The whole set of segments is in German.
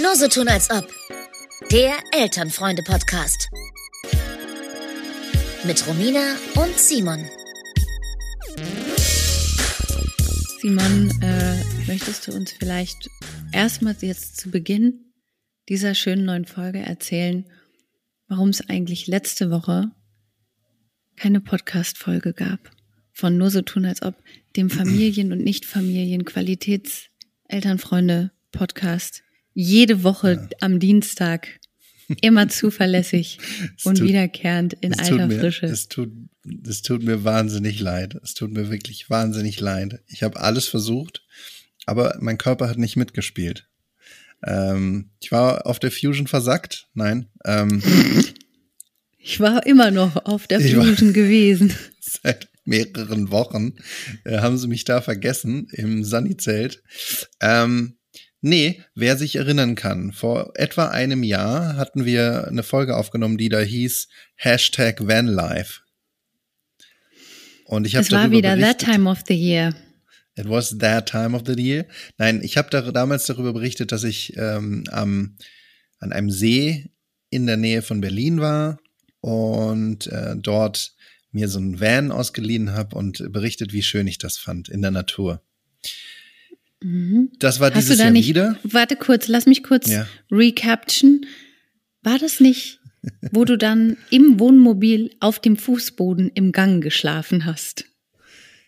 Nur so tun als ob. Der Elternfreunde-Podcast. Mit Romina und Simon. Simon, äh, möchtest du uns vielleicht erstmal jetzt zu Beginn dieser schönen neuen Folge erzählen, warum es eigentlich letzte Woche keine Podcast-Folge gab von Nur so tun als ob, dem Familien- und Nicht-Familien-Qualitäts-Elternfreunde-Podcast. Jede Woche ja. am Dienstag. Immer zuverlässig und tut, wiederkehrend in alter mir, Frische. Es tut, es tut mir wahnsinnig leid. Es tut mir wirklich wahnsinnig leid. Ich habe alles versucht, aber mein Körper hat nicht mitgespielt. Ähm, ich war auf der Fusion versackt. Nein. Ähm, ich war immer noch auf der Fusion gewesen. Seit mehreren Wochen äh, haben sie mich da vergessen im Sunny-Zelt. Ähm, nee, wer sich erinnern kann, vor etwa einem Jahr hatten wir eine Folge aufgenommen, die da hieß Hashtag Vanlife. Und ich habe Es war wieder berichtet. that time of the year. It was that time of the year. Nein, ich habe da, damals darüber berichtet, dass ich ähm, am, an einem See in der Nähe von Berlin war und äh, dort mir so ein Van ausgeliehen habe und berichtet, wie schön ich das fand in der Natur. Mhm. Das war Hast dieses Jahr nicht, wieder. Warte kurz, lass mich kurz Ja. recaption. War das nicht, wo du dann im Wohnmobil auf dem Fußboden im Gang geschlafen hast?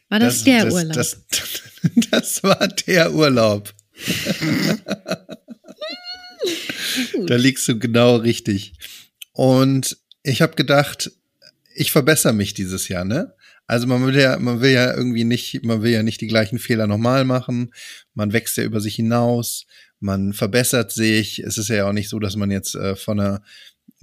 War das, der das, Urlaub? Das, das war der Urlaub. da liegst du genau richtig. Und ich habe gedacht, ich verbessere mich dieses Jahr, ne? Also man will ja, man will ja irgendwie nicht, man will ja nicht die gleichen Fehler nochmal machen. Man wächst ja über sich hinaus, man verbessert sich. Es ist ja auch nicht so, dass man jetzt äh, von einer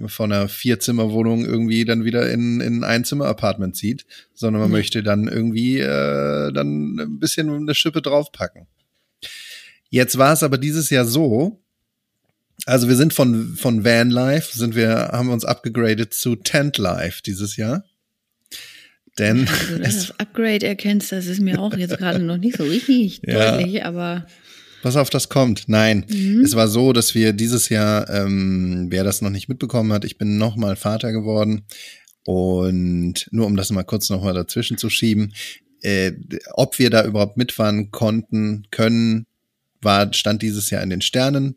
von einer Vierzimmerwohnung irgendwie dann wieder in, in ein Einzimmer-Apartment zieht, sondern man Mhm. möchte dann irgendwie äh, dann ein bisschen eine Schippe draufpacken. Jetzt war es aber dieses Jahr so, also wir sind von, von Van Life, sind wir, haben uns abgegradet zu Tent Life dieses Jahr. Denn Also, dass du es, das Upgrade erkennst, das ist mir auch jetzt gerade noch nicht so richtig Ja. deutlich, aber Pass auf, das kommt. Nein, Mhm. es war so, dass wir dieses Jahr, ähm, wer das noch nicht mitbekommen hat, ich bin nochmal Vater geworden. Und nur um das mal kurz nochmal dazwischen zu schieben, äh, ob wir da überhaupt mitfahren konnten, können, war, stand dieses Jahr in den Sternen.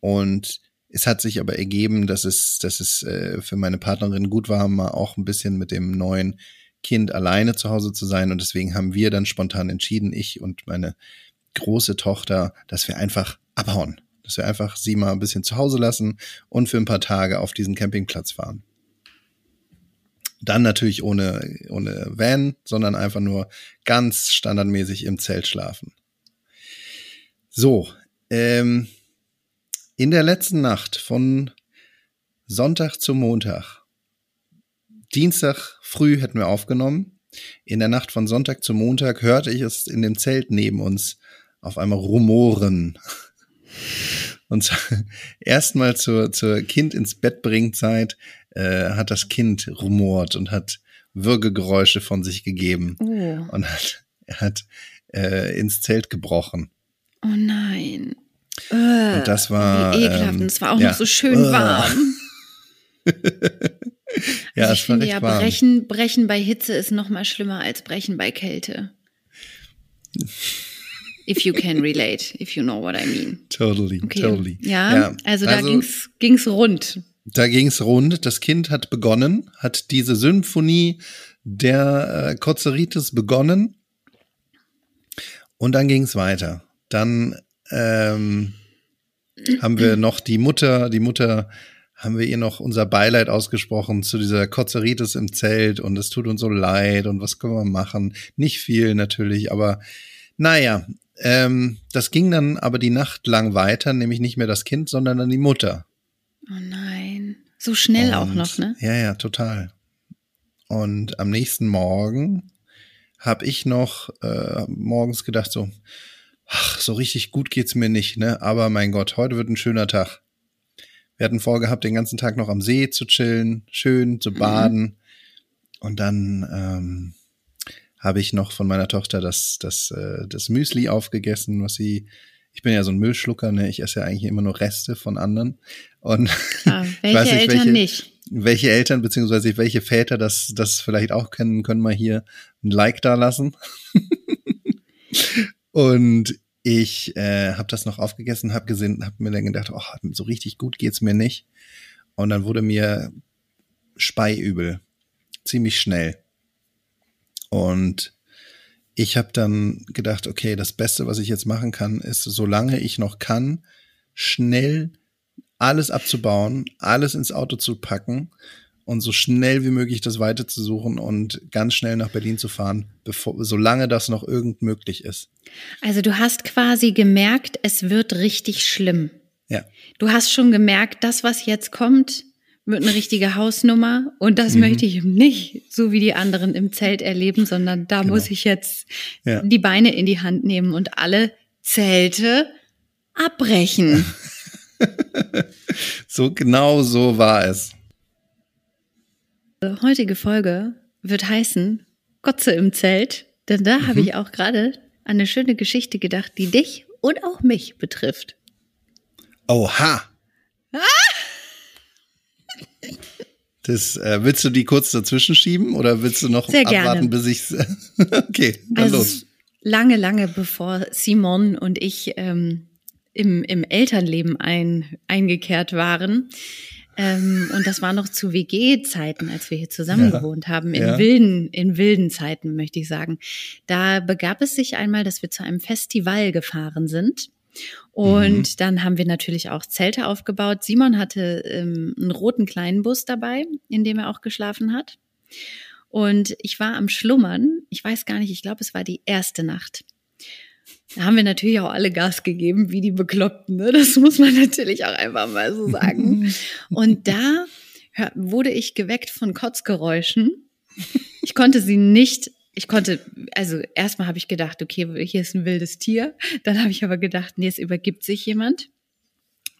Und es hat sich aber ergeben, dass es, dass es äh, für meine Partnerin gut war, mal auch ein bisschen mit dem neuen Kind alleine zu Hause zu sein. Und deswegen haben wir dann spontan entschieden, ich und meine große Tochter, dass wir einfach abhauen. Dass wir einfach sie mal ein bisschen zu Hause lassen und für ein paar Tage auf diesen Campingplatz fahren. Dann natürlich ohne, ohne Van, sondern einfach nur ganz standardmäßig im Zelt schlafen. So, ähm, in der letzten Nacht von Sonntag zu Montag, Dienstag früh hätten wir aufgenommen. In der Nacht von Sonntag zu Montag hörte ich es in dem Zelt neben uns auf einmal rumoren. Und zwar erstmal zur, zur Kind ins Bett bringen Zeit äh, hat das Kind rumort und hat Würgegeräusche von sich gegeben oh, und hat, er hat äh, ins Zelt gebrochen. oh nein. Und das war Wie ekelhaft. ähm, Und es war auch ja. noch so schön Äh. warm. ja, also ich finde ja, warm. brechen, brechen bei Hitze ist noch mal schlimmer als brechen bei Kälte. If you can relate, if you know what I mean. Totally, Okay. totally. Ja, also da ging's, ging's rund. Da ging's rund. Das Kind hat begonnen, hat diese Symphonie der äh, Kozeritis begonnen. Und dann ging's weiter. Dann ähm, haben wir noch die Mutter, die Mutter haben wir ihr noch unser Beileid ausgesprochen zu dieser Kozeritis im Zelt und es tut uns so leid und was können wir machen? Nicht viel natürlich, aber naja, ähm, das ging dann aber die Nacht lang weiter, nämlich nicht mehr das Kind, sondern dann die Mutter. Oh nein. So schnell auch Und- noch, ne? Ja, ja, total. Und am nächsten Morgen habe ich noch äh, morgens gedacht so, ach, so richtig gut geht's mir nicht, ne? Aber mein Gott, heute wird ein schöner Tag. Wir hatten vorgehabt, den ganzen Tag noch am See zu chillen, schön zu baden. Und dann ähm, habe ich noch von meiner Tochter das, das, äh, das Müsli aufgegessen, was sie, ich bin ja so ein Müllschlucker, ne? Ich esse ja eigentlich immer nur Reste von anderen. Und Klar, welche nicht, Eltern welche, nicht? Welche Eltern beziehungsweise welche Väter das, das vielleicht auch kennen, können mal hier ein Like da lassen. und ich äh, habe das noch aufgegessen, habe gesehen, habe mir dann gedacht, oh, so richtig gut geht's mir nicht. Und dann wurde mir Speiübel, ziemlich schnell. Und ich habe dann gedacht, okay, das Beste, was ich jetzt machen kann, ist, solange ich noch kann, schnell alles abzubauen, alles ins Auto zu packen und so schnell wie möglich das Weite zu suchen und ganz schnell nach Berlin zu fahren, bevor, solange das noch irgend möglich ist. Also du hast quasi gemerkt, es wird richtig schlimm. Ja. Du hast schon gemerkt, das, was jetzt kommt, wird eine richtige Hausnummer und das mhm. möchte ich nicht so wie die anderen im Zelt erleben, sondern da genau. muss ich jetzt ja. die Beine in die Hand nehmen und alle Zelte abbrechen. so genau so war es. Die heutige Folge wird heißen Gotze im Zelt, denn da mhm. habe ich auch gerade an eine schöne Geschichte gedacht, die dich und auch mich betrifft. Oha. Ah! Das, äh, willst du die kurz dazwischen schieben oder willst du noch Sehr abwarten, gerne. bis ich Okay, dann also los. Lange, lange bevor Simon und ich ähm, im, im Elternleben ein, eingekehrt waren. Ähm, und das war noch zu WG-Zeiten, als wir hier zusammen ja. gewohnt haben, in ja. wilden, in wilden Zeiten, möchte ich sagen. Da begab es sich einmal, dass wir zu einem Festival gefahren sind. Und mhm. dann haben wir natürlich auch Zelte aufgebaut. Simon hatte ähm, einen roten kleinen Bus dabei, in dem er auch geschlafen hat. Und ich war am Schlummern. Ich weiß gar nicht, ich glaube, es war die erste Nacht. Da haben wir natürlich auch alle Gas gegeben, wie die Bekloppten. Ne? Das muss man natürlich auch einfach mal so sagen. Und da wurde ich geweckt von Kotzgeräuschen. Ich konnte sie nicht ich konnte, also erstmal habe ich gedacht, okay, hier ist ein wildes Tier. Dann habe ich aber gedacht, nee, es übergibt sich jemand.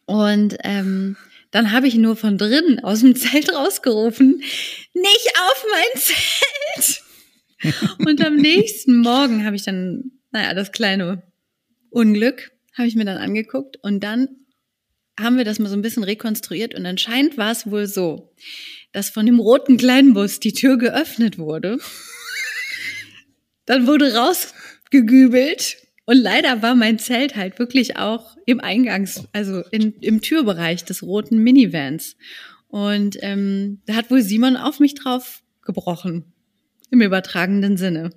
Und ähm, dann habe ich nur von drinnen aus dem Zelt rausgerufen, nicht auf mein Zelt. Und am nächsten Morgen habe ich dann, naja, das kleine Unglück habe ich mir dann angeguckt und dann haben wir das mal so ein bisschen rekonstruiert und anscheinend war es wohl so, dass von dem roten Kleinbus die Tür geöffnet wurde dann wurde rausgegübelt und leider war mein Zelt halt wirklich auch im Eingangs, also in, im Türbereich des roten Minivans. Und ähm, da hat wohl Simon auf mich drauf gebrochen. Im übertragenen Sinne.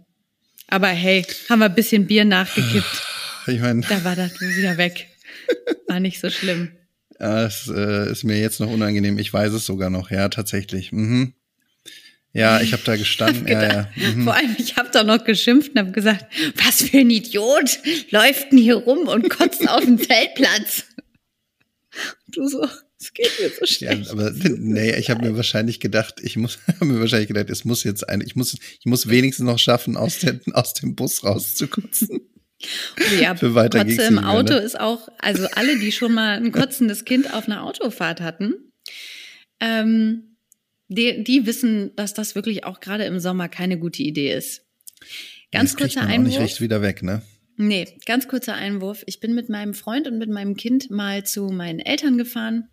Aber hey, haben wir ein bisschen Bier nachgekippt. Ich meine. Da war das wieder weg. War nicht so schlimm. Ja, es äh, ist mir jetzt noch unangenehm. Ich weiß es sogar noch. Ja, tatsächlich. Mhm. Ja, ich habe da gestanden. Hab ja, ja. Mhm. Vor allem, ich habe da noch geschimpft und habe gesagt, was für ein Idiot läuft denn hier rum und kotzt auf dem Zeltplatz. Du so, es geht mir so schlecht. Ja, aber nee, ich habe mir wahrscheinlich gedacht, ich muss, mir wahrscheinlich gedacht, es muss jetzt ein, ich muss, ich muss wenigstens noch schaffen, aus, der, aus dem Bus rauszukotzen. Ja, Für weiter Kotze im Auto ne? ist auch, also alle, die schon mal ein kotzendes Kind auf einer Autofahrt hatten, ähm, die, die wissen, dass das wirklich auch gerade im Sommer keine gute Idee ist. Ganz das kurzer Einwurf. Auch nicht recht wieder weg, ne? Nee, ganz kurzer Einwurf. Ich bin mit meinem Freund und mit meinem Kind mal zu meinen Eltern gefahren.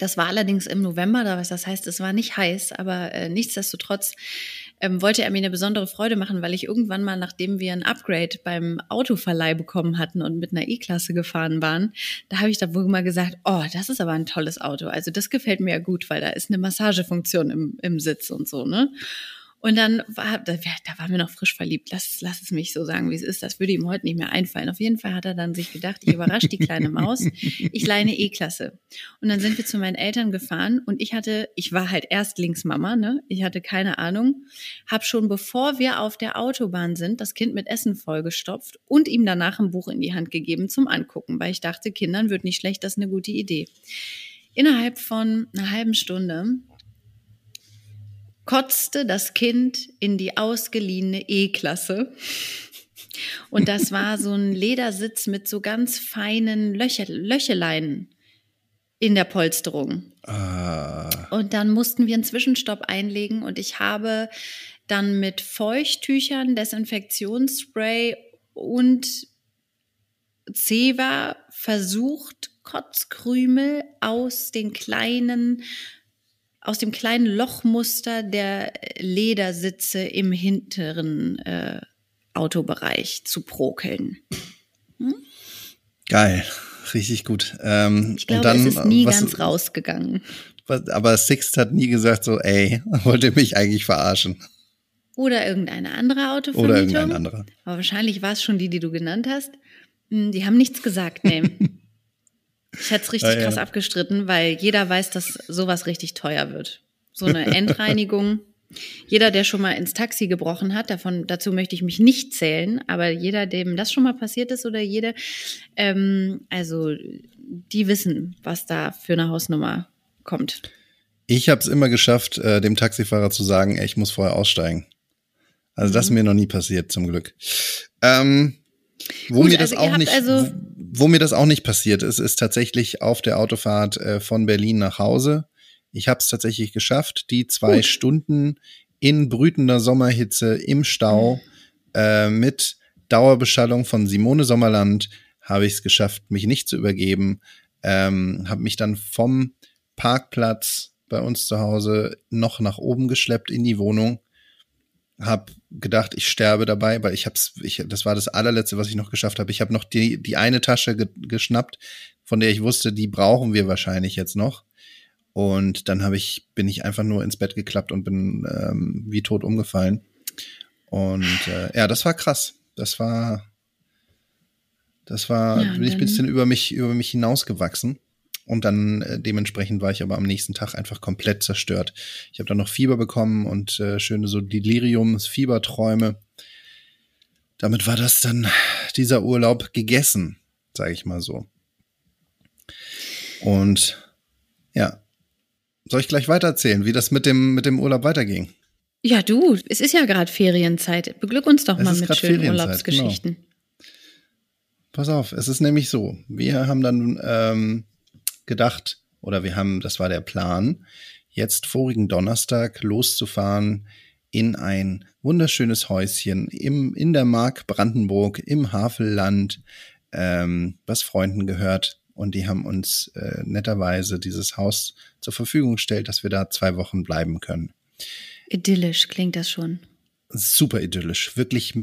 Das war allerdings im November, das heißt, es war nicht heiß, aber äh, nichtsdestotrotz ähm, wollte er mir eine besondere Freude machen, weil ich irgendwann mal, nachdem wir ein Upgrade beim Autoverleih bekommen hatten und mit einer E-Klasse gefahren waren, da habe ich da wohl mal gesagt, oh, das ist aber ein tolles Auto. Also das gefällt mir ja gut, weil da ist eine Massagefunktion im, im Sitz und so, ne? Und dann war, da, da waren wir noch frisch verliebt. Lass, lass es mich so sagen, wie es ist. Das würde ihm heute nicht mehr einfallen. Auf jeden Fall hat er dann sich gedacht, ich überrasche die kleine Maus. Ich leine E-Klasse. Und dann sind wir zu meinen Eltern gefahren und ich hatte, ich war halt Erstlingsmama, ne? Ich hatte keine Ahnung. Hab schon bevor wir auf der Autobahn sind, das Kind mit Essen vollgestopft und ihm danach ein Buch in die Hand gegeben zum Angucken, weil ich dachte, Kindern wird nicht schlecht, das ist eine gute Idee. Innerhalb von einer halben Stunde kotzte das Kind in die ausgeliehene E-Klasse. Und das war so ein Ledersitz mit so ganz feinen Löcher, Löcheleien in der Polsterung. Ah. Und dann mussten wir einen Zwischenstopp einlegen und ich habe dann mit Feuchttüchern, Desinfektionsspray und Ceva versucht, Kotzkrümel aus den kleinen, aus dem kleinen Lochmuster der Ledersitze im hinteren äh, Autobereich zu prokeln. Hm? Geil, richtig gut. Ähm, ich glaube, dann, es ist nie was, ganz rausgegangen. Was, aber Sixt hat nie gesagt so, ey, wollt ihr mich eigentlich verarschen? Oder irgendeine andere Autovermietung. Oder irgendein anderer. Aber wahrscheinlich war es schon die, die du genannt hast. Hm, die haben nichts gesagt, nee. ich hätte es richtig ja, krass ja. abgestritten, weil jeder weiß, dass sowas richtig teuer wird. So eine Endreinigung. Jeder, der schon mal ins Taxi gebrochen hat, davon, dazu möchte ich mich nicht zählen, aber jeder, dem das schon mal passiert ist oder jede, ähm, also die wissen, was da für eine Hausnummer kommt. Ich habe es immer geschafft, äh, dem Taxifahrer zu sagen, ey, ich muss vorher aussteigen. Also das ist mhm. mir noch nie passiert, zum Glück. Ähm, wo Gut, mir das also auch nicht, also wo, wo, mir das auch nicht passiert ist, ist tatsächlich auf der Autofahrt äh, von Berlin nach Hause. Ich habe es tatsächlich geschafft, die zwei Gut. Stunden in brütender Sommerhitze im Stau äh, mit Dauerbeschallung von Simone Sommerland habe ich es geschafft, mich nicht zu übergeben. Ähm, habe mich dann vom Parkplatz bei uns zu Hause noch nach oben geschleppt in die Wohnung habe gedacht, ich sterbe dabei, weil ich hab's, ich, das war das allerletzte, was ich noch geschafft habe. Ich habe noch die, die eine Tasche ge geschnappt, von der ich wusste, die brauchen wir wahrscheinlich jetzt noch. Und dann habe ich, bin ich einfach nur ins Bett geklappt und bin ähm, wie tot umgefallen. Und äh, ja, das war krass. Das war, das war, ja, bin ich ein bisschen über mich, über mich hinausgewachsen. Und dann äh, dementsprechend war ich aber am nächsten Tag einfach komplett zerstört. Ich habe dann noch Fieber bekommen und äh, schöne so Deliriums, Fieberträume. Damit war das dann dieser Urlaub gegessen, sage ich mal so. Und ja, soll ich gleich weitererzählen, wie das mit dem, mit dem Urlaub weiterging? Ja, du, es ist ja gerade Ferienzeit. Beglück uns doch es mal mit schönen. Urlaubsgeschichten. Genau. Pass auf, es ist nämlich so. Wir haben dann ähm, gedacht, oder wir haben, das war der Plan, jetzt vorigen Donnerstag loszufahren in ein wunderschönes Häuschen im, in der Mark Brandenburg im Havelland, ähm, was Freunden gehört. Und die haben uns äh, netterweise dieses Haus zur Verfügung gestellt, dass wir da zwei Wochen bleiben können. Idyllisch klingt das schon. Super idyllisch. Wirklich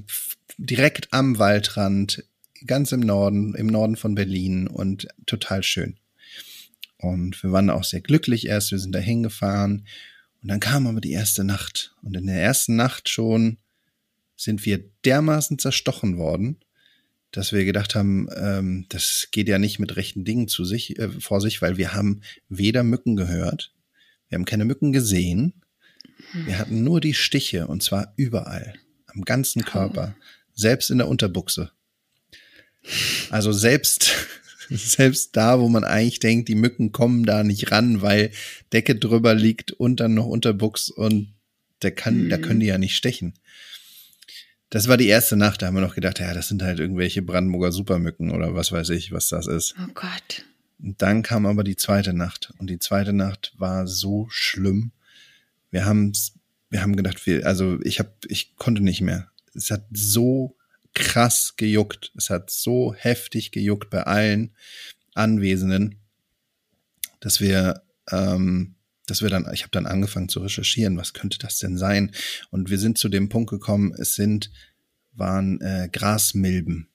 direkt am Waldrand, ganz im Norden, im Norden von Berlin und total schön. Und wir waren auch sehr glücklich erst. Wir sind da hingefahren. Und dann kam aber die erste Nacht. Und in der ersten Nacht schon sind wir dermaßen zerstochen worden, dass wir gedacht haben, ähm, das geht ja nicht mit rechten Dingen zu sich, äh, vor sich, weil wir haben weder Mücken gehört, wir haben keine Mücken gesehen, wir hatten nur die Stiche und zwar überall, am ganzen Körper, selbst in der Unterbuchse. Also selbst Selbst da, wo man eigentlich denkt, die Mücken kommen da nicht ran, weil Decke drüber liegt und dann noch Unterbuchs und der kann, mhm. da können die ja nicht stechen. Das war die erste Nacht, da haben wir noch gedacht, ja, das sind halt irgendwelche Brandenburger Supermücken oder was weiß ich, was das ist. Oh Gott. Und dann kam aber die zweite Nacht und die zweite Nacht war so schlimm. Wir haben wir haben gedacht, wir, also ich habe, ich konnte nicht mehr. Es hat so krass gejuckt. Es hat so heftig gejuckt bei allen Anwesenden, dass wir, ähm, dass wir dann, ich habe dann angefangen zu recherchieren, was könnte das denn sein? Und wir sind zu dem Punkt gekommen, es sind, waren äh, Grasmilben.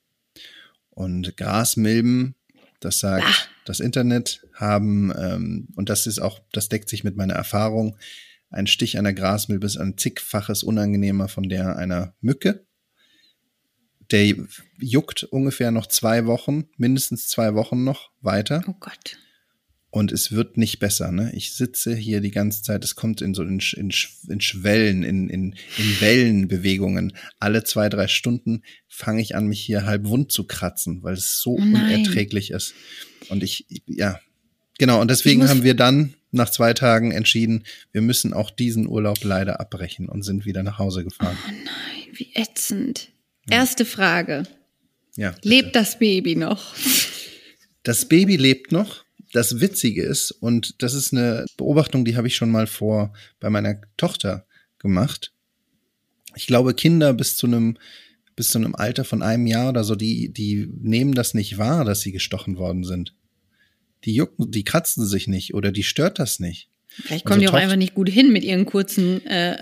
Und Grasmilben, das sagt ah. das Internet, haben, ähm, und das ist auch, das deckt sich mit meiner Erfahrung, ein Stich einer Grasmilbe ist ein zigfaches unangenehmer von der einer Mücke der juckt ungefähr noch zwei Wochen, mindestens zwei Wochen noch weiter. Oh Gott. Und es wird nicht besser, ne? Ich sitze hier die ganze Zeit, es kommt in so in, in, in Schwellen, in, in, in Wellenbewegungen. Alle zwei, drei Stunden fange ich an, mich hier halb wund zu kratzen, weil es so oh unerträglich ist. Und ich, ja, genau. Und deswegen haben wir dann nach zwei Tagen entschieden, wir müssen auch diesen Urlaub leider abbrechen und sind wieder nach Hause gefahren. Oh nein, wie ätzend. Erste Frage. Ja. Lebt das Baby noch? Das Baby lebt noch. Das Witzige ist, und das ist eine Beobachtung, die habe ich schon mal vor bei meiner Tochter gemacht. Ich glaube, Kinder bis zu einem bis zu einem Alter von einem Jahr oder so, die, die nehmen das nicht wahr, dass sie gestochen worden sind. Die jucken, die kratzen sich nicht oder die stört das nicht. Vielleicht kommen die auch einfach nicht gut hin mit ihren kurzen äh,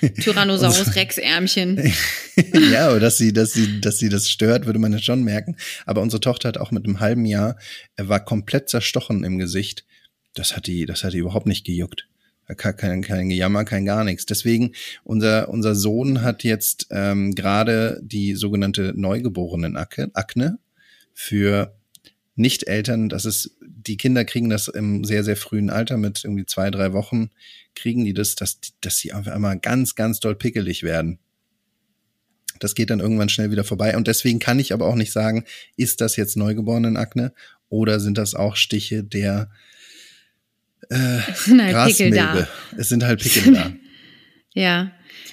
Tyrannosaurus Rex Ärmchen. ja, aber dass sie, dass sie, dass sie das stört, würde man ja schon merken. Aber unsere Tochter hat auch mit einem halben Jahr, er war komplett zerstochen im Gesicht. Das hat die, das hat die überhaupt nicht gejuckt. Kein, kein Gejammer, kein gar nichts. Deswegen, unser, unser Sohn hat jetzt ähm, gerade die sogenannte neugeborenen Akne für Nicht-Eltern. Das ist die Kinder kriegen das im sehr, sehr frühen Alter mit irgendwie zwei, drei Wochen, kriegen die das, dass, dass sie auf einmal ganz, ganz doll pickelig werden. Das geht dann irgendwann schnell wieder vorbei. Und deswegen kann ich aber auch nicht sagen, ist das jetzt Neugeborenen-Akne oder sind das auch Stiche der äh, halt Grasmilbe? Es sind halt Pickel da. ja.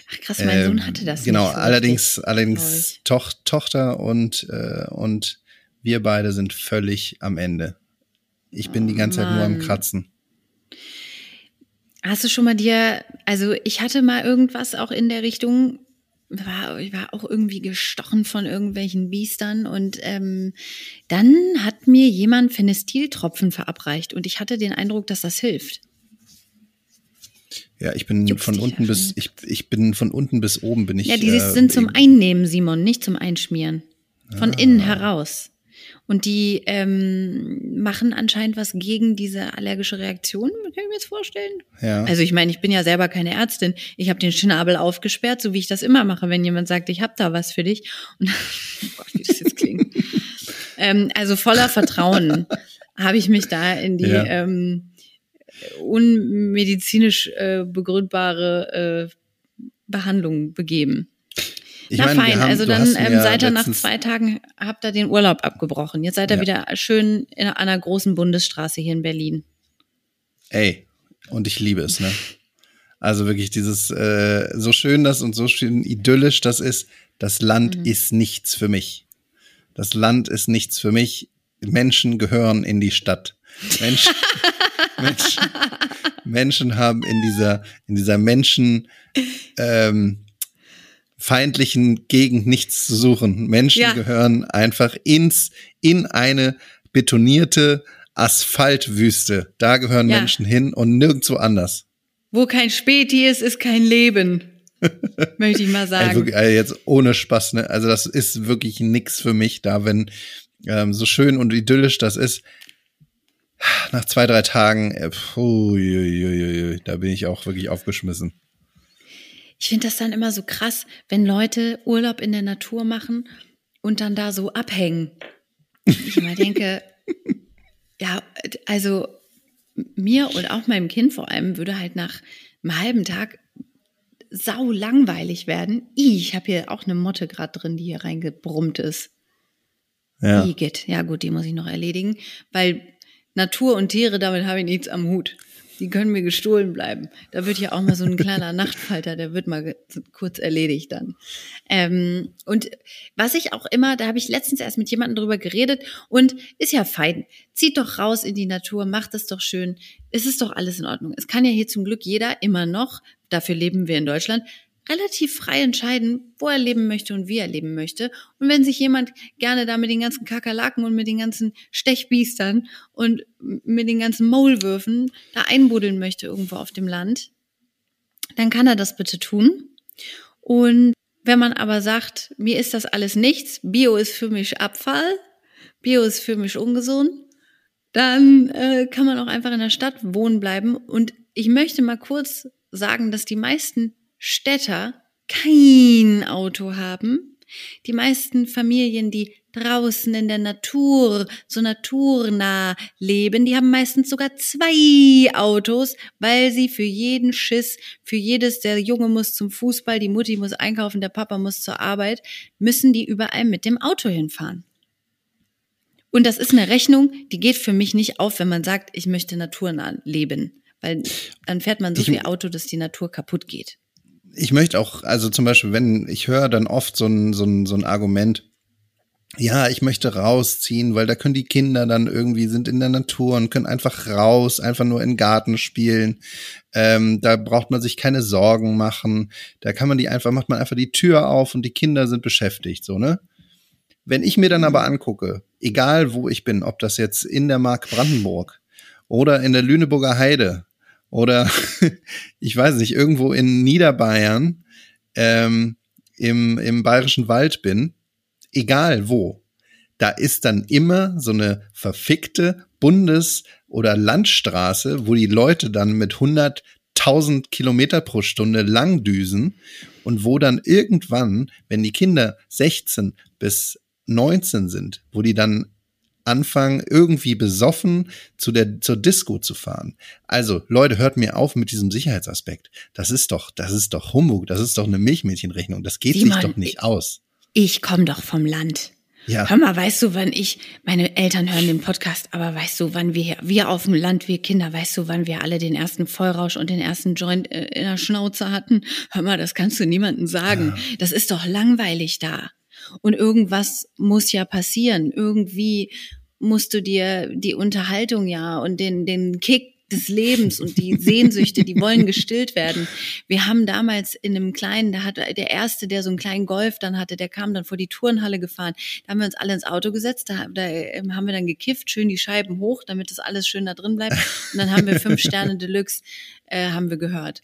Ach krass, mein ähm, Sohn hatte das. Genau, nicht so allerdings, richtig, allerdings Toch Tochter und, äh, und wir beide sind völlig am Ende. Ich bin oh, die ganze Mann. Zeit nur am Kratzen. Hast du schon mal dir, also ich hatte mal irgendwas auch in der Richtung, war, ich war auch irgendwie gestochen von irgendwelchen Biestern und ähm, dann hat mir jemand Phenestiltropfen verabreicht und ich hatte den Eindruck, dass das hilft. Ja, ich bin Juckst von unten bis ich, ich bin von unten bis oben bin ich. Ja, die äh, sind zum Einnehmen, Simon, nicht zum Einschmieren. Von ah. innen heraus. Und die ähm, machen anscheinend was gegen diese allergische Reaktion, kann ich mir jetzt vorstellen. Ja. Also ich meine, ich bin ja selber keine Ärztin. Ich habe den Schnabel aufgesperrt, so wie ich das immer mache, wenn jemand sagt, ich habe da was für dich. Und oh Gott, wie das jetzt klingt. ähm, also voller Vertrauen habe ich mich da in die ja. ähm, unmedizinisch äh, begründbare äh, Behandlung begeben. Ich Na meine, fein, haben, also dann ähm, seid ihr nach zwei Tagen, habt ihr den Urlaub abgebrochen. Jetzt seid ihr ja. wieder schön in einer großen Bundesstraße hier in Berlin. Ey, und ich liebe es, ne? Also wirklich dieses, äh, so schön das und so schön idyllisch das ist, das Land mhm. ist nichts für mich. Das Land ist nichts für mich. Menschen gehören in die Stadt. Menschen, Menschen, Menschen haben in dieser, in dieser Menschen, ähm, feindlichen Gegend nichts zu suchen. Menschen ja. gehören einfach ins, in eine betonierte Asphaltwüste. Da gehören ja. Menschen hin und nirgendwo anders. Wo kein Späti ist, ist kein Leben. möchte ich mal sagen. Also, also jetzt ohne Spaß, ne? Also das ist wirklich nix für mich da, wenn ähm, so schön und idyllisch das ist. Nach zwei, drei Tagen, äh, pfuh, da bin ich auch wirklich aufgeschmissen. Ich finde das dann immer so krass, wenn Leute Urlaub in der Natur machen und dann da so abhängen. Ich immer denke, ja, also mir und auch meinem Kind vor allem würde halt nach einem halben Tag sau langweilig werden. Ich habe hier auch eine Motte gerade drin, die hier reingebrummt ist. Ja. Igitt. Ja gut, die muss ich noch erledigen, weil Natur und Tiere, damit habe ich nichts am Hut die können mir gestohlen bleiben. Da wird ja auch mal so ein kleiner Nachtfalter, der wird mal kurz erledigt dann. Ähm, und was ich auch immer, da habe ich letztens erst mit jemandem drüber geredet und ist ja fein. Zieht doch raus in die Natur, macht es doch schön. Es ist doch alles in Ordnung. Es kann ja hier zum Glück jeder immer noch, dafür leben wir in Deutschland, relativ frei entscheiden, wo er leben möchte und wie er leben möchte. Und wenn sich jemand gerne da mit den ganzen Kakerlaken und mit den ganzen Stechbiestern und mit den ganzen Maulwürfen da einbuddeln möchte irgendwo auf dem Land, dann kann er das bitte tun. Und wenn man aber sagt, mir ist das alles nichts, Bio ist für mich Abfall, Bio ist für mich ungesund, dann äh, kann man auch einfach in der Stadt wohnen bleiben. Und ich möchte mal kurz sagen, dass die meisten Städter kein Auto haben. Die meisten Familien, die draußen in der Natur, so naturnah leben, die haben meistens sogar zwei Autos, weil sie für jeden Schiss, für jedes, der Junge muss zum Fußball, die Mutti muss einkaufen, der Papa muss zur Arbeit, müssen die überall mit dem Auto hinfahren. Und das ist eine Rechnung, die geht für mich nicht auf, wenn man sagt, ich möchte naturnah leben, weil dann fährt man so viel Auto, dass die Natur kaputt geht ich möchte auch, also zum Beispiel, wenn ich höre dann oft so ein, so ein, so ein Argument, ja, ich möchte rausziehen, weil da können die Kinder dann irgendwie sind in der Natur und können einfach raus, einfach nur in den Garten spielen. Ähm, da braucht man sich keine Sorgen machen. Da kann man die einfach, macht man einfach die Tür auf und die Kinder sind beschäftigt, so, ne? Wenn ich mir dann aber angucke, egal wo ich bin, ob das jetzt in der Mark Brandenburg oder in der Lüneburger Heide oder ich weiß nicht, irgendwo in Niederbayern ähm, im, im Bayerischen Wald bin, egal wo, da ist dann immer so eine verfickte Bundes- oder Landstraße, wo die Leute dann mit 100.000 Kilometer pro Stunde langdüsen und wo dann irgendwann, wenn die Kinder 16 bis 19 sind, wo die dann anfangen, irgendwie besoffen zu der, zur Disco zu fahren. Also, Leute, hört mir auf mit diesem Sicherheitsaspekt. Das ist doch, das ist doch Humbug, das ist doch eine Milchmädchenrechnung. Das geht Simon, sich doch nicht aus. Ich komme doch vom Land. Ja. Hör mal, weißt du, wann ich, meine Eltern hören den Podcast, aber weißt du, wann wir, wir auf dem Land, wir Kinder, weißt du, wann wir alle den ersten Vollrausch und den ersten Joint äh, in der Schnauze hatten? Hör mal, das kannst du niemandem sagen. Ja. Das ist doch langweilig da. Und irgendwas muss ja passieren. Irgendwie musst du dir die Unterhaltung ja und den, den Kick des Lebens und die Sehnsüchte, die wollen gestillt werden. Wir haben damals in einem kleinen, da hat der erste, der so einen kleinen Golf dann hatte, der kam dann vor die Turnhalle gefahren. Da haben wir uns alle ins Auto gesetzt, da, da ähm, haben wir dann gekifft, schön die Scheiben hoch, damit das alles schön da drin bleibt. Und dann haben wir fünf Sterne Deluxe, äh, haben wir gehört.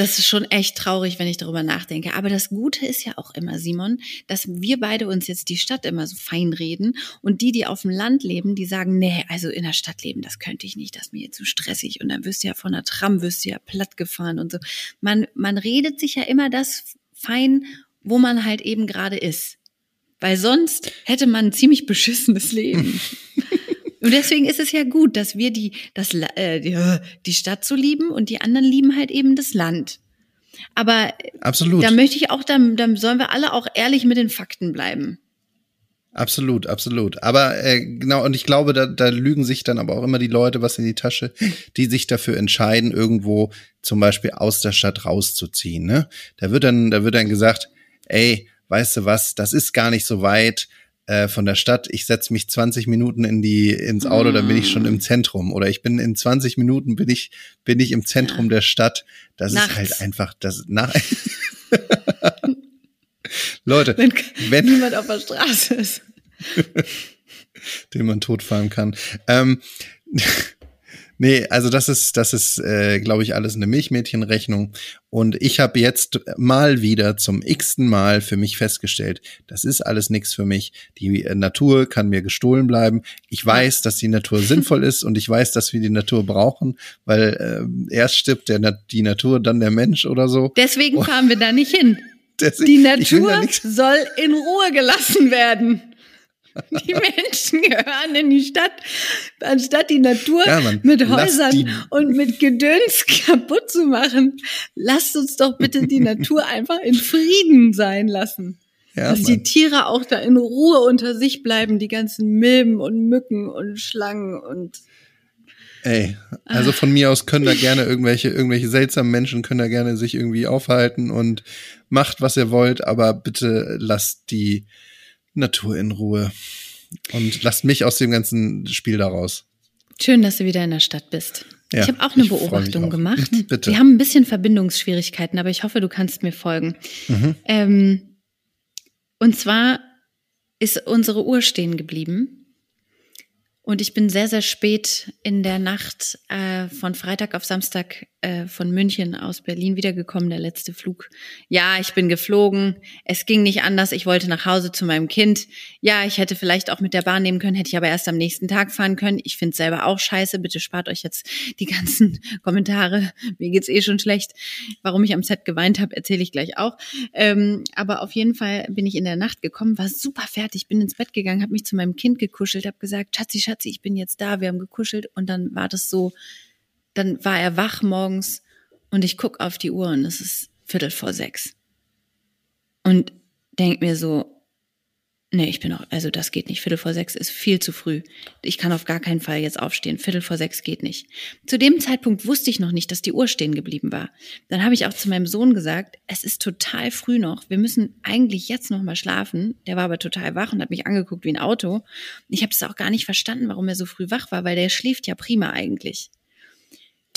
Das ist schon echt traurig, wenn ich darüber nachdenke. Aber das Gute ist ja auch immer, Simon, dass wir beide uns jetzt die Stadt immer so fein reden und die, die auf dem Land leben, die sagen, nee, also in der Stadt leben, das könnte ich nicht, das ist mir zu stressig und dann wirst du ja von der Tram, wirst du ja platt gefahren und so. Man, man redet sich ja immer das fein, wo man halt eben gerade ist. Weil sonst hätte man ein ziemlich beschissenes Leben. Und deswegen ist es ja gut, dass wir die, das, äh, die, die Stadt so lieben und die anderen lieben halt eben das Land. Aber absolut. da möchte ich auch, dann, dann sollen wir alle auch ehrlich mit den Fakten bleiben. Absolut, absolut. Aber äh, genau, und ich glaube, da, da lügen sich dann aber auch immer die Leute was in die Tasche, die sich dafür entscheiden, irgendwo zum Beispiel aus der Stadt rauszuziehen. Ne? Da wird dann, da wird dann gesagt, ey, weißt du was, das ist gar nicht so weit äh, von der Stadt, ich setze mich 20 Minuten in die ins Auto, dann bin ich schon im mm. Zentrum. Oder ich bin in 20 Minuten bin ich bin ich im Zentrum der Stadt. Das Nachts. ist halt einfach das nach. Leute, wenn, wenn niemand auf der Straße ist, den man totfahren kann. Ähm, Nee, also das ist, das ist, äh, glaube ich, alles eine Milchmädchenrechnung. Und ich habe jetzt mal wieder zum x-ten Mal für mich festgestellt, das ist alles nichts für mich. Die äh, Natur kann mir gestohlen bleiben. Ich weiß, dass die Natur sinnvoll ist und ich weiß, dass wir die Natur brauchen, weil äh, erst stirbt der, die Natur, dann der Mensch oder so. Deswegen fahren wir da nicht hin. Deswegen, die Natur soll in Ruhe gelassen werden. Die Menschen gehören in die Stadt, anstatt die Natur ja, mit Häusern und mit Gedöns kaputt zu machen. Lasst uns doch bitte die Natur einfach in Frieden sein lassen. Ja, Dass Mann. die Tiere auch da in Ruhe unter sich bleiben, die ganzen Milben und Mücken und Schlangen und Ey, also von mir aus können da gerne irgendwelche, irgendwelche seltsamen Menschen können da gerne sich irgendwie aufhalten und macht, was ihr wollt, aber bitte lasst die, Natur in Ruhe. Und lasst mich aus dem ganzen Spiel da raus. Schön, dass du wieder in der Stadt bist. Ja, ich habe auch eine Beobachtung auch. gemacht. Bitte. Wir haben ein bisschen Verbindungsschwierigkeiten, aber ich hoffe, du kannst mir folgen. Mhm. Ähm, und zwar ist unsere Uhr stehen geblieben und ich bin sehr, sehr spät in der Nacht äh, von Freitag auf Samstag äh, von München aus Berlin wiedergekommen, der letzte Flug. Ja, ich bin geflogen. Es ging nicht anders. Ich wollte nach Hause zu meinem Kind. Ja, ich hätte vielleicht auch mit der Bahn nehmen können, hätte ich aber erst am nächsten Tag fahren können. Ich finde selber auch scheiße. Bitte spart euch jetzt die ganzen Kommentare. Mir geht's eh schon schlecht. Warum ich am Set geweint habe, erzähle ich gleich auch. Ähm, aber auf jeden Fall bin ich in der Nacht gekommen, war super fertig, bin ins Bett gegangen, habe mich zu meinem Kind gekuschelt, habe gesagt, Schatzi, Schatzi, ich bin jetzt da, wir haben gekuschelt und dann war das so, dann war er wach morgens und ich guck auf die Uhr und es ist Viertel vor sechs. Und denk mir so, Nee, ich bin auch, also das geht nicht. Viertel vor sechs ist viel zu früh. Ich kann auf gar keinen Fall jetzt aufstehen. Viertel vor sechs geht nicht. Zu dem Zeitpunkt wusste ich noch nicht, dass die Uhr stehen geblieben war. Dann habe ich auch zu meinem Sohn gesagt, es ist total früh noch. Wir müssen eigentlich jetzt noch mal schlafen. Der war aber total wach und hat mich angeguckt wie ein Auto. Ich habe das auch gar nicht verstanden, warum er so früh wach war, weil der schläft ja prima eigentlich.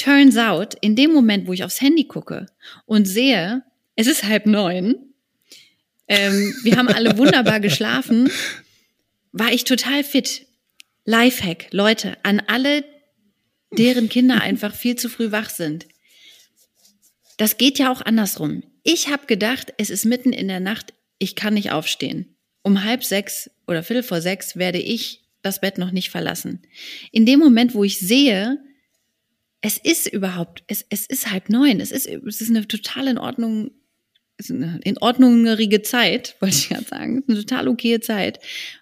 Turns out, in dem Moment, wo ich aufs Handy gucke und sehe, es ist halb neun, ähm, wir haben alle wunderbar geschlafen, war ich total fit. Lifehack, Leute, an alle, deren Kinder einfach viel zu früh wach sind. Das geht ja auch andersrum. Ich habe gedacht, es ist mitten in der Nacht, ich kann nicht aufstehen. Um halb sechs oder viertel vor sechs werde ich das Bett noch nicht verlassen. In dem Moment, wo ich sehe, es ist überhaupt, es, es ist halb neun, es ist, es ist eine total in Ordnung in ordnungerige Zeit, wollte ich gerade sagen, eine total okaye Zeit,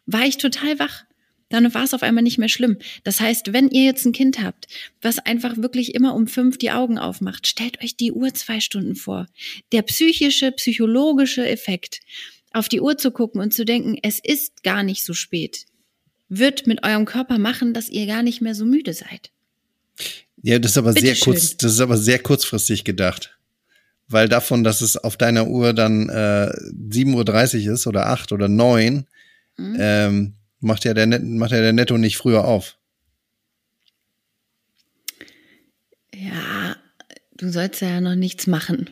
war ich total wach. Dann war es auf einmal nicht mehr schlimm. Das heißt, wenn ihr jetzt ein Kind habt, was einfach wirklich immer um fünf die Augen aufmacht, stellt euch die Uhr zwei Stunden vor. Der psychische, psychologische Effekt, auf die Uhr zu gucken und zu denken, es ist gar nicht so spät, wird mit eurem Körper machen, dass ihr gar nicht mehr so müde seid. Ja, das ist aber Bitte sehr schön. kurz, das ist aber sehr kurzfristig gedacht weil davon, dass es auf deiner Uhr dann äh, 7.30 Uhr ist oder 8 oder 9, mhm. ähm, macht, ja der, macht ja der Netto nicht früher auf. Ja, du sollst ja noch nichts machen.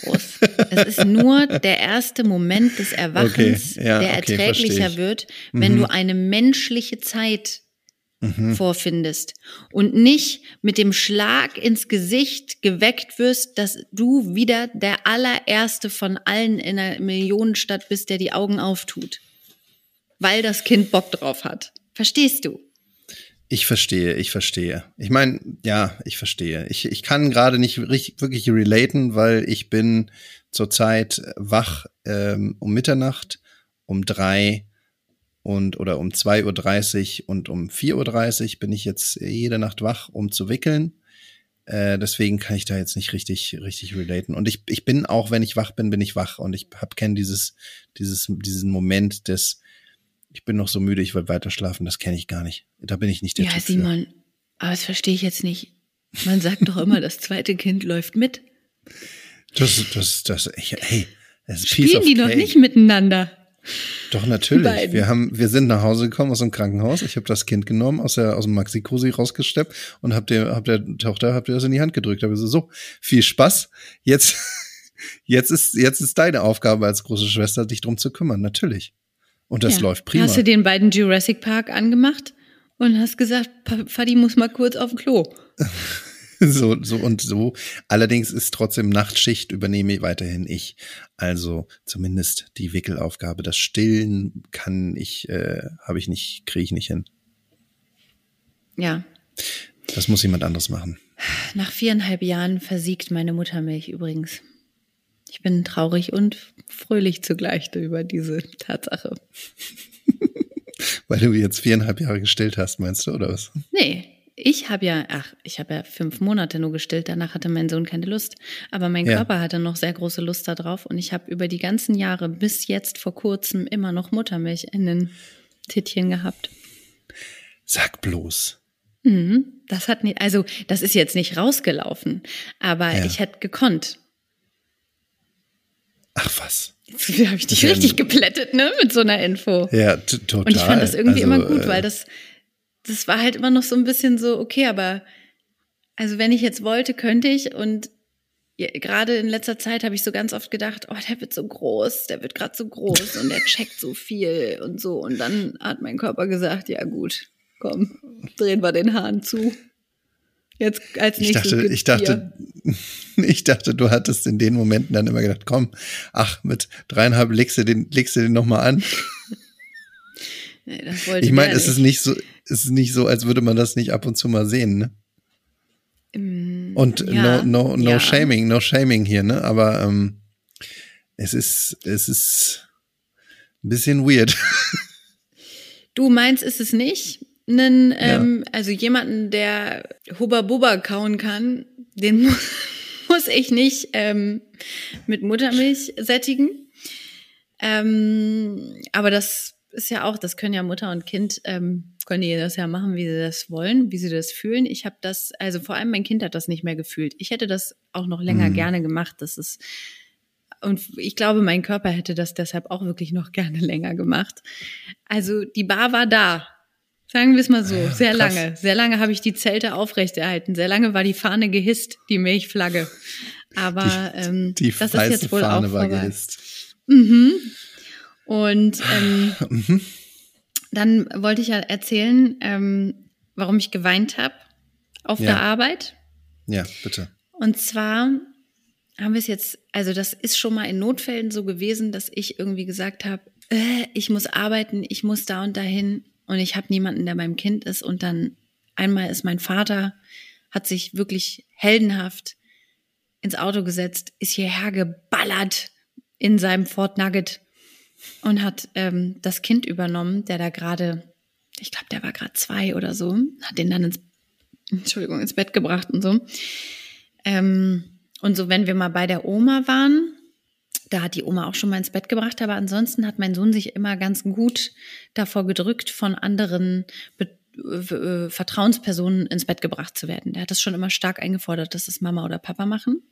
Groß. es ist nur der erste Moment des Erwachens, okay, ja, der okay, erträglicher wird, wenn mhm. du eine menschliche Zeit mhm. vorfindest und nicht mit dem Schlag ins Gesicht geweckt wirst, dass du wieder der allererste von allen in einer Millionenstadt bist, der die Augen auftut, weil das Kind Bock drauf hat. Verstehst du? Ich verstehe, ich verstehe. Ich meine, ja, ich verstehe. Ich, ich kann gerade nicht richtig, wirklich relaten, weil ich bin zurzeit wach ähm, um Mitternacht, um drei und oder um 2.30 Uhr und um 4.30 Uhr bin ich jetzt jede Nacht wach, um zu wickeln. Äh, deswegen kann ich da jetzt nicht richtig, richtig relaten. Und ich, ich bin auch, wenn ich wach bin, bin ich wach. Und ich hab kenne dieses, dieses, diesen Moment des, ich bin noch so müde, ich will weiter schlafen. Das kenne ich gar nicht. Da bin ich nicht der Ja, typ Simon, für. aber das verstehe ich jetzt nicht. Man sagt doch immer, das zweite Kind läuft mit. Das, das, das, ich, hey, das ist Spielen die noch nicht miteinander? Doch, natürlich. Wir haben, wir sind nach Hause gekommen aus dem Krankenhaus. Ich habe das Kind genommen, aus, der, aus dem Maxi-Cosi rausgesteppt und hab der, hab der Tochter, hab dir das in die Hand gedrückt. Hab gesagt, so, viel Spaß. Jetzt, jetzt ist, jetzt ist deine Aufgabe als große Schwester, dich drum zu kümmern. Natürlich. Und das ja. läuft prima. Hast du den beiden Jurassic Park angemacht und hast gesagt, Fadi muss mal kurz auf Klo. so, so und so. Allerdings ist trotzdem Nachtschicht übernehme weiterhin ich. Also zumindest die Wickelaufgabe. Das Stillen kann ich, äh, habe ich nicht, kriege ich nicht hin. Ja. Das muss jemand anderes machen. Nach viereinhalb Jahren versiegt meine Muttermilch übrigens. Ich bin traurig und fröhlich zugleich über diese Tatsache. Weil du jetzt viereinhalb Jahre gestillt hast, meinst du, oder was? Nee, ich habe ja, ach, ich habe ja fünf Monate nur gestillt, danach hatte mein Sohn keine Lust. Aber mein ja. Körper hatte noch sehr große Lust darauf und ich habe über die ganzen Jahre bis jetzt vor kurzem immer noch Muttermilch in den Tittchen gehabt. Sag bloß. Mhm, das hat nicht, also das ist jetzt nicht rausgelaufen, aber ja. ich hätte gekonnt. Ach was. Jetzt habe ich dich richtig geplättet, ne, mit so einer Info. Ja, total. Und ich fand das irgendwie also, immer gut, weil äh, das das war halt immer noch so ein bisschen so, okay, aber also wenn ich jetzt wollte, könnte ich und gerade in letzter Zeit habe ich so ganz oft gedacht, oh, der wird so groß, der wird gerade so groß und der checkt so viel und so. Und dann hat mein Körper gesagt, ja gut, komm, drehen wir den Hahn zu. Jetzt als nächstes. Ich dachte, ich dachte, ich dachte, du hattest in den Momenten dann immer gedacht, komm, ach, mit dreieinhalb legst du den, legst du den nochmal an. nee, das wollte ich meine, es ist nicht so, ist nicht so, als würde man das nicht ab und zu mal sehen, ne? Mm, und ja, no, no, no ja. shaming, no shaming hier, ne? Aber ähm, es ist, es ist ein bisschen weird. Du meinst, ist es nicht? Einen, ähm, ja. Also jemanden, der Hubba Bubba kauen kann, den muss, muss ich nicht ähm, mit Muttermilch sättigen. Ähm, aber das ist ja auch, das können ja Mutter und Kind, ähm, können die das ja machen, wie sie das wollen, wie sie das fühlen. Ich habe das, also vor allem mein Kind hat das nicht mehr gefühlt. Ich hätte das auch noch länger Mhm. gerne gemacht. Das ist, und ich glaube, mein Körper hätte das deshalb auch wirklich noch gerne länger gemacht. Also die Bar war da. Sagen wir es mal so, sehr krass. lange. Sehr lange habe ich die Zelte aufrechterhalten. Sehr lange war die Fahne gehisst, die Milchflagge. Aber ähm, Die das ist jetzt wohl Fahne auch war vorbei. gehisst. Mhm. Und ähm, Mhm. dann wollte ich ja erzählen, ähm, warum ich geweint habe auf Ja. der Arbeit. Ja, bitte. Und zwar haben wir es jetzt, also das ist schon mal in Notfällen so gewesen, dass ich irgendwie gesagt habe, äh, ich muss arbeiten, ich muss da und dahin und ich habe niemanden, der beim Kind ist. Und dann einmal ist mein Vater, hat sich wirklich heldenhaft ins Auto gesetzt, ist hierher geballert in seinem Ford Nugget und hat ähm, das Kind übernommen, der da gerade, ich glaube, der war gerade zwei oder so, hat den dann ins, Entschuldigung, ins Bett gebracht und so. Ähm, und so, wenn wir mal bei der Oma waren, da hat die Oma auch schon mal ins Bett gebracht, aber ansonsten hat mein Sohn sich immer ganz gut davor gedrückt, von anderen äh, Vertrauenspersonen ins Bett gebracht zu werden. Der hat das schon immer stark eingefordert, dass das Mama oder Papa machen.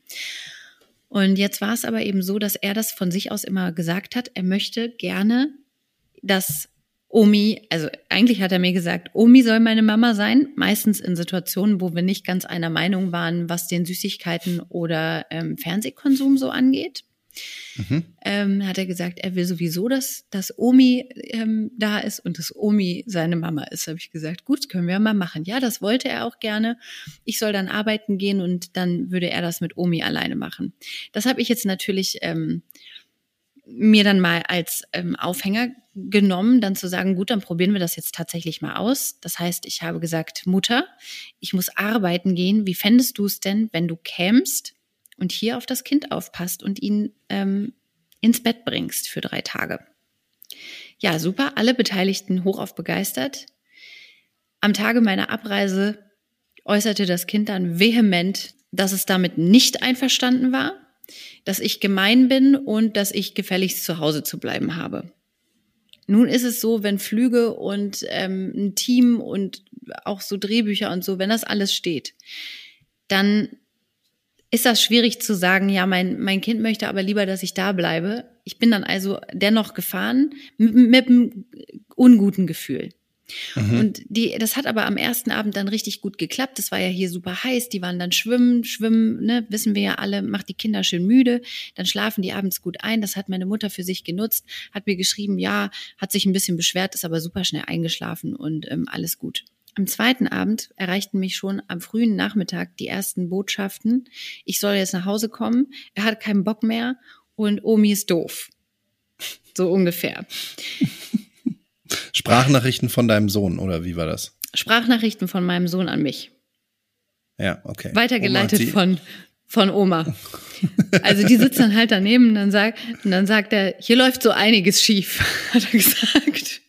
Und jetzt war es aber eben so, dass er das von sich aus immer gesagt hat, er möchte gerne, dass Omi, also eigentlich hat er mir gesagt, Omi soll meine Mama sein, meistens in Situationen, wo wir nicht ganz einer Meinung waren, was den Süßigkeiten oder ähm, Fernsehkonsum so angeht. Mhm. Ähm, hat er gesagt, er will sowieso, dass, dass Omi ähm, da ist und dass Omi seine Mama ist. Habe ich gesagt, gut, können wir mal machen. Ja, das wollte er auch gerne. Ich soll dann arbeiten gehen und dann würde er das mit Omi alleine machen. Das habe ich jetzt natürlich ähm, mir dann mal als ähm, Aufhänger genommen, dann zu sagen, gut, dann probieren wir das jetzt tatsächlich mal aus. Das heißt, ich habe gesagt, Mutter, ich muss arbeiten gehen. Wie fändest du es denn, wenn du kämst und hier auf das Kind aufpasst und ihn ähm, ins Bett bringst für drei Tage? Ja, super, alle Beteiligten hochauf begeistert. Am Tage meiner Abreise äußerte das Kind dann vehement, dass es damit nicht einverstanden war, dass ich gemein bin und dass ich gefälligst zu Hause zu bleiben habe. Nun ist es so, wenn Flüge und ähm, ein Team und auch so Drehbücher und so, wenn das alles steht, dann ist das schwierig zu sagen, ja, mein, mein Kind möchte aber lieber, dass ich da bleibe. Ich bin dann also dennoch gefahren mit, mit einem unguten Gefühl. Mhm. Und die, das hat aber am ersten Abend dann richtig gut geklappt. Es war ja hier super heiß. Die waren dann schwimmen, schwimmen, ne, wissen wir ja alle, macht die Kinder schön müde. Dann schlafen die abends gut ein. Das hat meine Mutter für sich genutzt, hat mir geschrieben, ja, hat sich ein bisschen beschwert, ist aber super schnell eingeschlafen und ähm, alles gut. Am zweiten Abend erreichten mich schon am frühen Nachmittag die ersten Botschaften. Ich soll jetzt nach Hause kommen. Er hat keinen Bock mehr und Omi ist doof. So ungefähr. Sprachnachrichten von deinem Sohn, oder wie war das? Sprachnachrichten von meinem Sohn an mich. Ja, okay. Weitergeleitet von, von Oma. Also die sitzt dann halt daneben und dann sagt, und dann sagt er, hier läuft so einiges schief, hat er gesagt.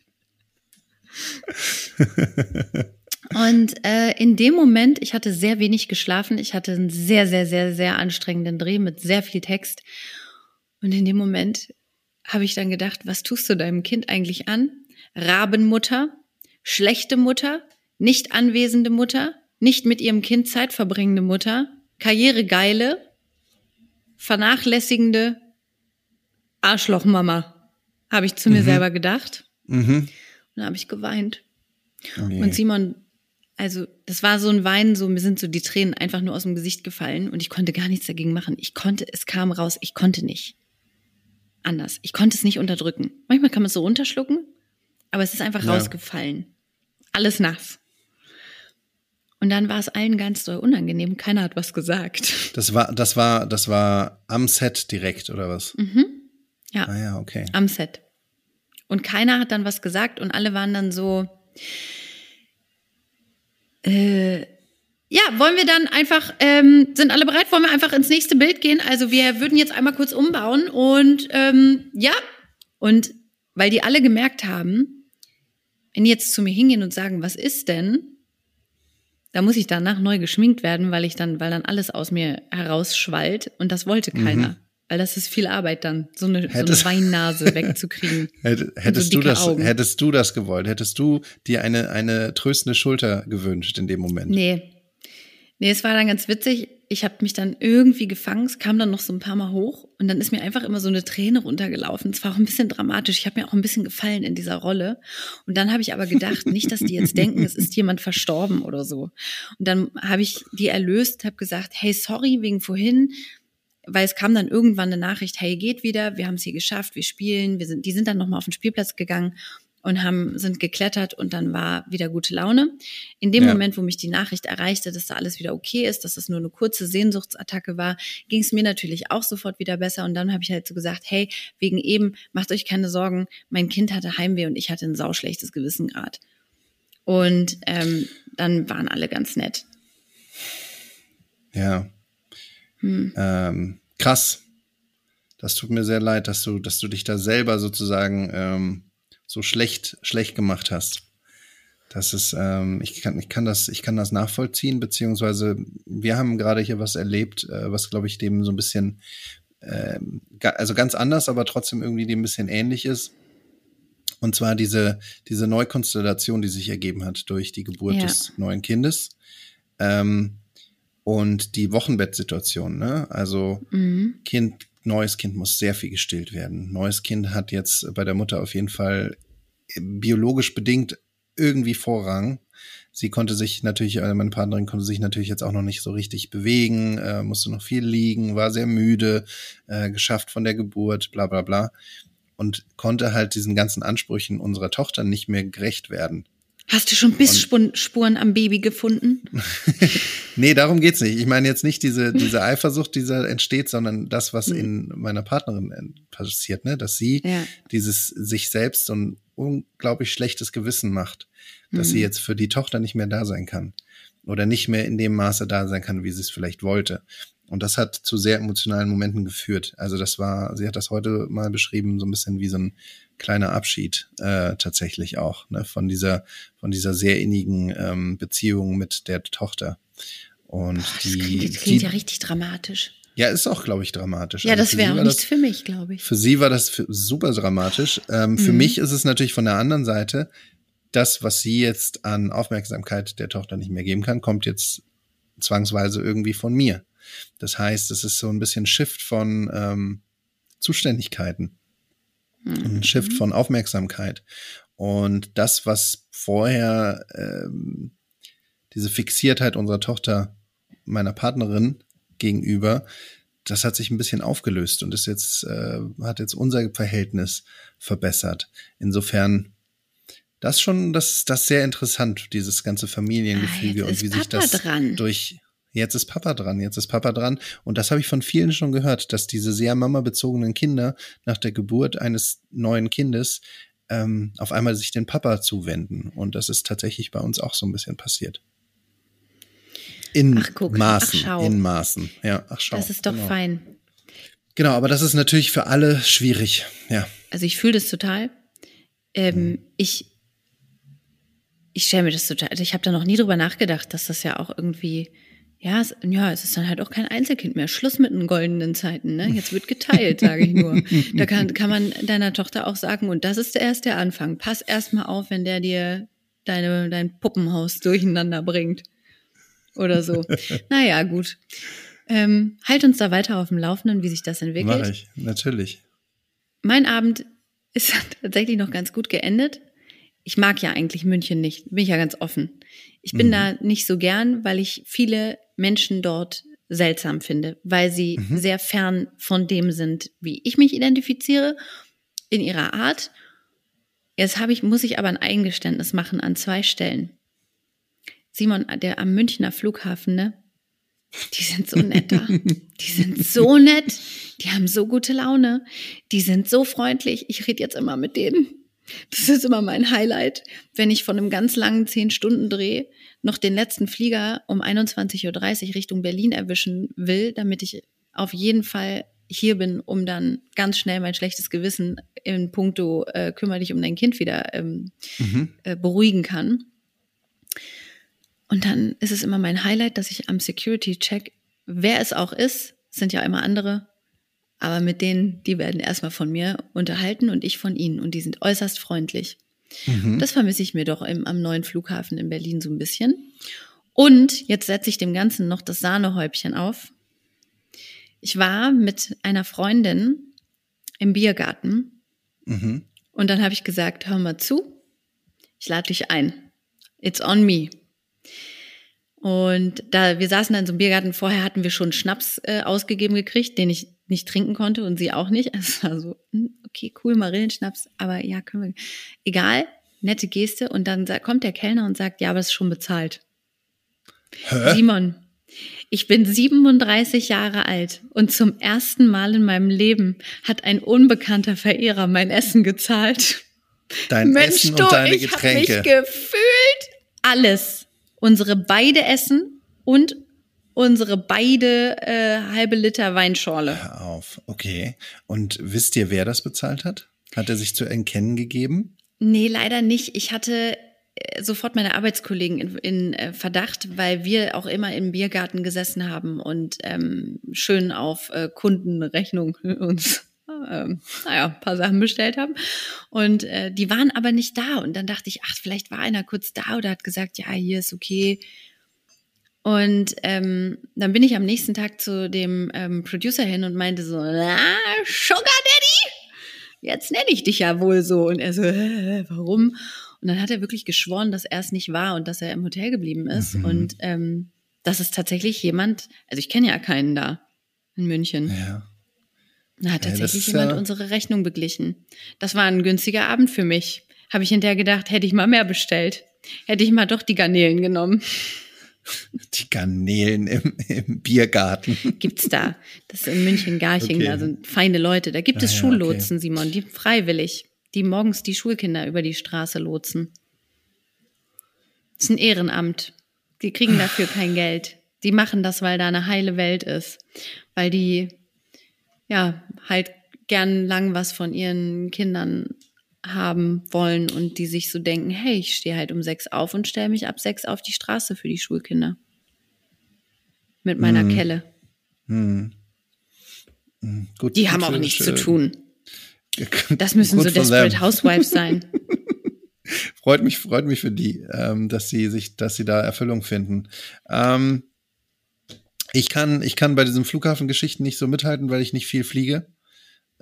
Und äh, in dem Moment, ich hatte sehr wenig geschlafen, ich hatte einen sehr, sehr, sehr, sehr anstrengenden Dreh mit sehr viel Text. Und in dem Moment habe ich dann gedacht, was tust du deinem Kind eigentlich an? Rabenmutter, schlechte Mutter, nicht anwesende Mutter, nicht mit ihrem Kind Zeit verbringende Mutter, karrieregeile, vernachlässigende Arschlochmama, habe ich zu mir Mhm. selber gedacht. Mhm. Und dann habe ich geweint. Okay. Und Simon, also das war so ein Weinen, so mir sind so die Tränen einfach nur aus dem Gesicht gefallen und ich konnte gar nichts dagegen machen. Ich konnte, es kam raus, ich konnte nicht. Anders. Ich konnte es nicht unterdrücken. Manchmal kann man es so runterschlucken, aber es ist einfach Ja. rausgefallen. Alles nass. Und dann war es allen ganz doll unangenehm. Keiner hat was gesagt. Das war, das war, das war am Set direkt, oder was? Mhm. Ja. Ah ja, okay. am Set. Und keiner hat dann was gesagt und alle waren dann so, äh, ja, wollen wir dann einfach, ähm, sind alle bereit? Wollen wir einfach ins nächste Bild gehen? Also wir würden jetzt einmal kurz umbauen und ähm, ja, und weil die alle gemerkt haben, wenn die jetzt zu mir hingehen und sagen, was ist denn? Da muss ich danach neu geschminkt werden, weil ich dann, weil dann alles aus mir herausschwallt und das wollte keiner. Weil das ist viel Arbeit dann, so eine, so eine Weinnase wegzukriegen. hättest, so du das, hättest du das gewollt? Hättest du dir eine, eine tröstende Schulter gewünscht in dem Moment? Nee. Nee, es war dann ganz witzig ich habe mich dann irgendwie gefangen, es kam dann noch so ein paar Mal hoch und dann ist mir einfach immer so eine Träne runtergelaufen. Es war auch ein bisschen dramatisch. Ich habe mir auch ein bisschen gefallen in dieser Rolle. Und dann habe ich aber gedacht, nicht, dass die jetzt denken, es ist jemand verstorben oder so. Und dann habe ich die erlöst, habe gesagt, hey, sorry wegen vorhin, weil es kam dann irgendwann eine Nachricht, hey, geht wieder, wir haben es hier geschafft, wir spielen, wir sind, die sind dann nochmal auf den Spielplatz gegangen und haben, sind geklettert und dann war wieder gute Laune. In dem ja. Moment, wo mich die Nachricht erreichte, dass da alles wieder okay ist, dass das nur eine kurze Sehnsuchtsattacke war, ging es mir natürlich auch sofort wieder besser. Und dann habe ich halt so gesagt, hey, wegen eben, macht euch keine Sorgen, mein Kind hatte Heimweh und ich hatte ein sauschlechtes Gewissen gerade. Und ähm, dann waren alle ganz nett. Ja. Hm. Ähm, krass. Das tut mir sehr leid, dass du, dass du dich da selber sozusagen ähm, so schlecht, schlecht gemacht hast. Das ist, ähm, ich kann, ich kann das, ich kann das nachvollziehen, beziehungsweise wir haben gerade hier was erlebt, äh, was glaube ich dem so ein bisschen, äh, also ganz anders, aber trotzdem irgendwie dem ein bisschen ähnlich ist. Und zwar diese, diese Neukonstellation, die sich ergeben hat durch die Geburt ja. des neuen Kindes. Ähm, und die Wochenbettsituation, ne? Also mhm. Kind neues Kind muss sehr viel gestillt werden. Neues Kind hat jetzt bei der Mutter auf jeden Fall biologisch bedingt irgendwie Vorrang. Sie konnte sich natürlich, äh, meine Partnerin konnte sich natürlich jetzt auch noch nicht so richtig bewegen, äh, musste noch viel liegen, war sehr müde, äh, geschafft von der Geburt, bla bla bla. Und konnte halt diesen ganzen Ansprüchen unserer Tochter nicht mehr gerecht werden. Hast du schon Bissspuren am Baby gefunden? nee, darum geht's nicht. Ich meine jetzt nicht diese, diese Eifersucht, die da entsteht, sondern das, was mhm. in meiner Partnerin passiert, ne? Dass sie ja. dieses sich selbst so ein unglaublich schlechtes Gewissen macht, dass mhm. sie jetzt für die Tochter nicht mehr da sein kann. Oder nicht mehr in dem Maße da sein kann, wie sie es vielleicht wollte. Und das hat zu sehr emotionalen Momenten geführt. Also das war, sie hat das heute mal beschrieben, so ein bisschen wie so ein kleiner Abschied äh, tatsächlich auch ne, von dieser von dieser sehr innigen ähm, Beziehung mit der Tochter. Und Boah, das die, klingt, das klingt die, ja richtig dramatisch. Ja, ist auch, glaube ich, dramatisch. Ja, also das wäre auch nichts das, für mich, glaube ich. Für sie war das super dramatisch. Ähm, mhm. Für mich ist es natürlich von der anderen Seite, das, was sie jetzt an Aufmerksamkeit der Tochter nicht mehr geben kann, kommt jetzt zwangsweise irgendwie von mir. Das heißt, es ist so ein bisschen Shift von ähm, Zuständigkeiten. Mhm. Ein Shift von Aufmerksamkeit. Und das, was vorher ähm, diese Fixiertheit unserer Tochter, meiner Partnerin gegenüber, das hat sich ein bisschen aufgelöst und ist jetzt, äh, hat jetzt unser Verhältnis verbessert. Insofern, das schon, das, das sehr interessant, dieses ganze Familiengefüge ah, und wie Papa sich das dran. durch Jetzt ist Papa dran, jetzt ist Papa dran. Und das habe ich von vielen schon gehört, dass diese sehr Mama-bezogenen Kinder nach der Geburt eines neuen Kindes ähm, auf einmal sich den Papa zuwenden. Und das ist tatsächlich bei uns auch so ein bisschen passiert. In ach, guck, Maßen, ach, in Maßen. Ja, ach schau. Das ist doch genau. fein. Genau, aber das ist natürlich für alle schwierig. Ja. Also ich fühle das total. Ähm, hm. Ich ich stelle mir das total, also ich habe da noch nie drüber nachgedacht, dass das ja auch irgendwie ja, es, ja, es ist dann halt auch kein Einzelkind mehr. Schluss mit den goldenen Zeiten, ne? Jetzt wird geteilt, sage ich nur. Da kann, kann man deiner Tochter auch sagen, und das ist erst der Anfang. Pass erst mal auf, wenn der dir deine, dein Puppenhaus durcheinander bringt. Oder so. naja, gut. Ähm, halt uns da weiter auf dem Laufenden, wie sich das entwickelt. Mach ich, natürlich. Mein Abend ist tatsächlich noch ganz gut geendet. Ich mag ja eigentlich München nicht, bin ich ja ganz offen. Ich bin mhm. da nicht so gern, weil ich viele Menschen dort seltsam finde, weil sie mhm. sehr fern von dem sind, wie ich mich identifiziere in ihrer Art. Jetzt habe ich, muss ich aber ein Eingeständnis machen an zwei Stellen. Simon, der am Münchner Flughafen, ne? Die sind so nett da. Die sind so nett. Die haben so gute Laune. Die sind so freundlich. Ich rede jetzt immer mit denen. Das ist immer mein Highlight, wenn ich von einem ganz langen 10-Stunden-Dreh noch den letzten Flieger um 21.30 Uhr Richtung Berlin erwischen will, damit ich auf jeden Fall hier bin, um dann ganz schnell mein schlechtes Gewissen in puncto äh, kümmere dich um dein Kind wieder ähm, mhm. äh, beruhigen kann. Und dann ist es immer mein Highlight, dass ich am Security-Check, wer es auch ist, sind ja immer andere, Aber mit denen, die werden erstmal von mir unterhalten und ich von ihnen. Und die sind äußerst freundlich. Mhm. Das vermisse ich mir doch im, am neuen Flughafen in Berlin so ein bisschen. Und jetzt setze ich dem Ganzen noch das Sahnehäubchen auf. Ich war mit einer Freundin im Biergarten Mhm. und dann habe ich gesagt, hör mal zu, ich lade dich ein. It's on me. Und da wir saßen dann in so einem Biergarten, vorher hatten wir schon Schnaps äh, ausgegeben gekriegt, den ich nicht trinken konnte und sie auch nicht. Es war so, hm, okay, cool, Marillenschnaps, aber ja, können wir. Egal, nette Geste. Und dann kommt der Kellner und sagt, ja, aber es ist schon bezahlt. Hä? Simon, ich bin 37 Jahre alt und zum ersten Mal in meinem Leben hat ein unbekannter Verehrer mein Essen gezahlt. Dein Mensch, Essen du, und deine ich habe mich Getränke. gefühlt alles. Unsere beide Essen und unsere beide äh, halbe Liter Weinschorle. Hör auf. Okay. Und wisst ihr, wer das bezahlt hat? Hat er sich zu erkennen gegeben? Nee, leider nicht. Ich hatte äh, sofort meine Arbeitskollegen in, in äh, Verdacht, weil wir auch immer im Biergarten gesessen haben und ähm, schön auf äh, Kundenrechnung uns ähm, naja, ein paar Sachen bestellt haben. Und äh, die waren aber nicht da. Und dann dachte ich, ach, vielleicht war einer kurz da oder hat gesagt, ja, hier ist okay. Und ähm, dann bin ich am nächsten Tag zu dem ähm, Producer hin und meinte so, na, Sugar Daddy? Jetzt nenne ich dich ja wohl so. Und er so, äh, warum? Und dann hat er wirklich geschworen, dass er es nicht war und dass er im Hotel geblieben ist. Mhm. Und ähm, das ist tatsächlich jemand, also ich kenne ja keinen da in München. Ja. Da hat Ja, tatsächlich ist jemand ja- unsere Rechnung beglichen. Das war ein günstiger Abend für mich. Habe ich hinterher gedacht, hätte ich mal mehr bestellt. Hätte ich mal doch die Garnelen genommen. Die Garnelen im, im Biergarten. Gibt's da. Das ist in München-Garching, Okay. da sind feine Leute. Da gibt es Ah ja, Schullotsen, Simon, die freiwillig, die morgens die Schulkinder über die Straße lotsen. Das ist ein Ehrenamt. Die kriegen dafür kein Geld. Die machen das, weil da eine heile Welt ist. Weil die, ja, halt gern lang was von ihren Kindern haben wollen und die sich so denken, hey, ich stehe halt um sechs auf und stelle mich ab sechs auf die Straße für die Schulkinder. Mit meiner Mhm. Kelle. Hm. Hm, Gut, Die gut haben auch nichts äh, zu tun. Das müssen gut so Desperate. Housewives sein. Freut mich, freut mich für die, ähm, dass sie sich, dass sie da Erfüllung finden. Ähm, ich kann, ich kann bei diesen Flughafengeschichten nicht so mithalten, weil ich nicht viel fliege.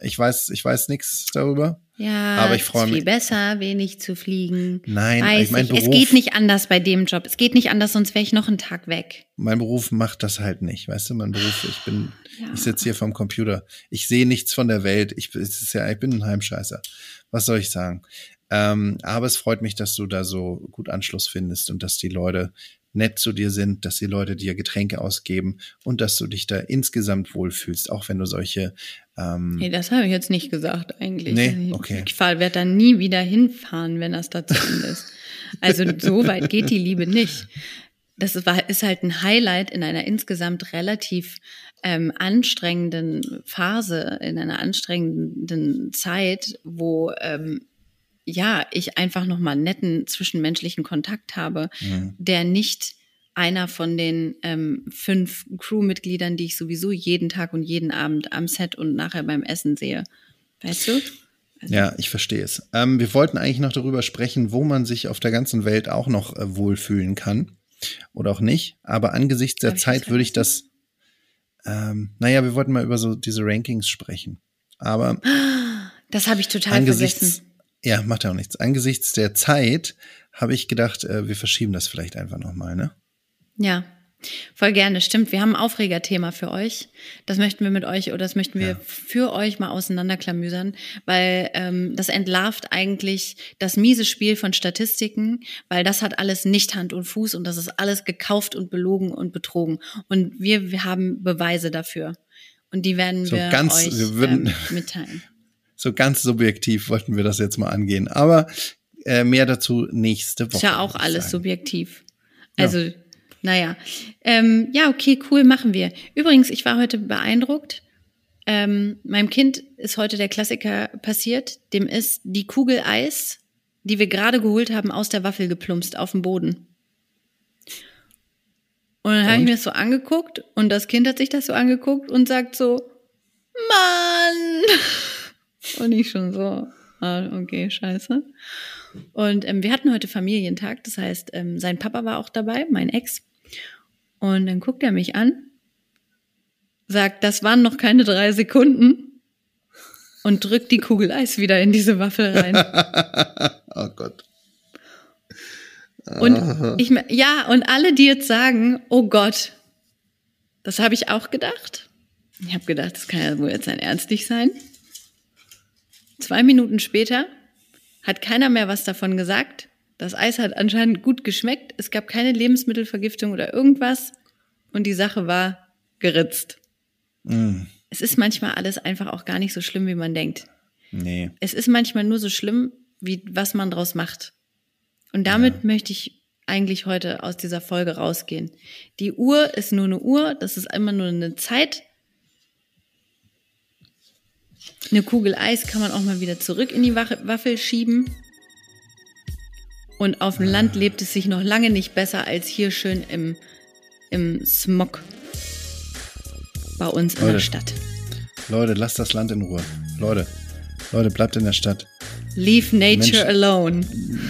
Ich weiß, ich weiß nichts darüber. Ja, Aber ich ist freu viel mich- besser, wenig zu fliegen. Nein, Weiß ich mein ich. Es Beruf- geht nicht anders bei dem Job. Es geht nicht anders, sonst wäre ich noch einen Tag weg. Mein Beruf macht das halt nicht, weißt du, mein Beruf, ich bin, Ja. ich sitze hier vorm Computer. Ich sehe nichts von der Welt. Ich, es ist ja, ich bin ein Heimscheißer. Was soll ich sagen? Ähm, aber es freut mich, dass du da so gut Anschluss findest und dass die Leute nett zu dir sind, dass die Leute dir Getränke ausgeben und dass du dich da insgesamt wohlfühlst, auch wenn du solche ähm, Nee, das habe ich jetzt nicht gesagt eigentlich. Nee? Okay. Ich werde da nie wieder hinfahren, wenn das dazu ist. Also so weit geht die Liebe nicht. Das ist, war- ist halt ein Highlight in einer insgesamt relativ ähm, anstrengenden Phase, in einer anstrengenden Zeit, wo ähm, ja ich einfach nochmal netten zwischenmenschlichen Kontakt habe, Mhm. der nicht einer von den ähm, fünf Crewmitgliedern, die ich sowieso jeden Tag und jeden Abend am Set und nachher beim Essen sehe. Weißt du? Also, Ja, ich verstehe es. Ähm, wir wollten eigentlich noch darüber sprechen, wo man sich auf der ganzen Welt auch noch äh, wohlfühlen kann oder auch nicht. Aber angesichts der Zeit würde ich das, ähm, naja, wir wollten mal über so diese Rankings sprechen. Aber Das habe ich total angesichts, vergessen. Ja, macht ja auch nichts. Angesichts der Zeit habe ich gedacht, äh, wir verschieben das vielleicht einfach nochmal, ne? Ja, voll gerne. Stimmt, wir haben ein Aufregerthema für euch. Das möchten wir mit euch oder das möchten wir Ja. für euch mal auseinanderklamüsern, weil ähm, das entlarvt eigentlich das miese Spiel von Statistiken, weil das hat alles nicht Hand und Fuß und das ist alles gekauft und belogen und betrogen. Und wir, wir haben Beweise dafür. Und die werden So wir ganz- euch wir würden- ähm, mitteilen. So ganz subjektiv wollten wir das jetzt mal angehen. Aber äh, mehr dazu nächste Woche. Ist ja auch alles sagen. subjektiv. Also, naja. Ähm, ja, okay, cool, machen wir. Übrigens, ich war heute beeindruckt. Ähm, meinem Kind ist heute der Klassiker passiert. Dem ist die Kugel Eis, die wir gerade geholt haben, aus der Waffel geplumpst auf dem Boden. Und dann habe ich mir das so angeguckt und das Kind hat sich das so angeguckt und sagt so, Und ich schon so, ah, okay, scheiße. Und ähm, wir hatten heute Familientag, das heißt, ähm, sein Papa war auch dabei, mein Ex. Und dann guckt er mich an, sagt, das waren noch keine drei Sekunden und drückt die Kugel Eis wieder in diese Waffel rein. oh Gott. Und ich, ja, und alle, die jetzt sagen, oh Gott, das habe ich auch gedacht. Ich habe gedacht, das kann ja wohl jetzt ein Ernst nicht sein. Zwei Minuten später hat keiner mehr was davon gesagt. Das Eis hat anscheinend gut geschmeckt. Es gab keine Lebensmittelvergiftung oder irgendwas. Und die Sache war geritzt. Mm. Es ist manchmal alles einfach auch gar nicht so schlimm, wie man denkt. Nee. Es ist manchmal nur so schlimm, wie was man draus macht. Und damit ja. möchte ich eigentlich heute aus dieser Folge rausgehen. Die Uhr ist nur eine Uhr, das ist immer nur eine Zeit. Eine Kugel Eis kann man auch mal wieder zurück in die Waffel schieben. Und auf dem Land lebt es sich noch lange nicht besser als hier schön im, im Smog bei uns in der Stadt. Leute, lasst das Land in Ruhe. Leute, Leute, bleibt in der Stadt. Leave nature Mensch, alone.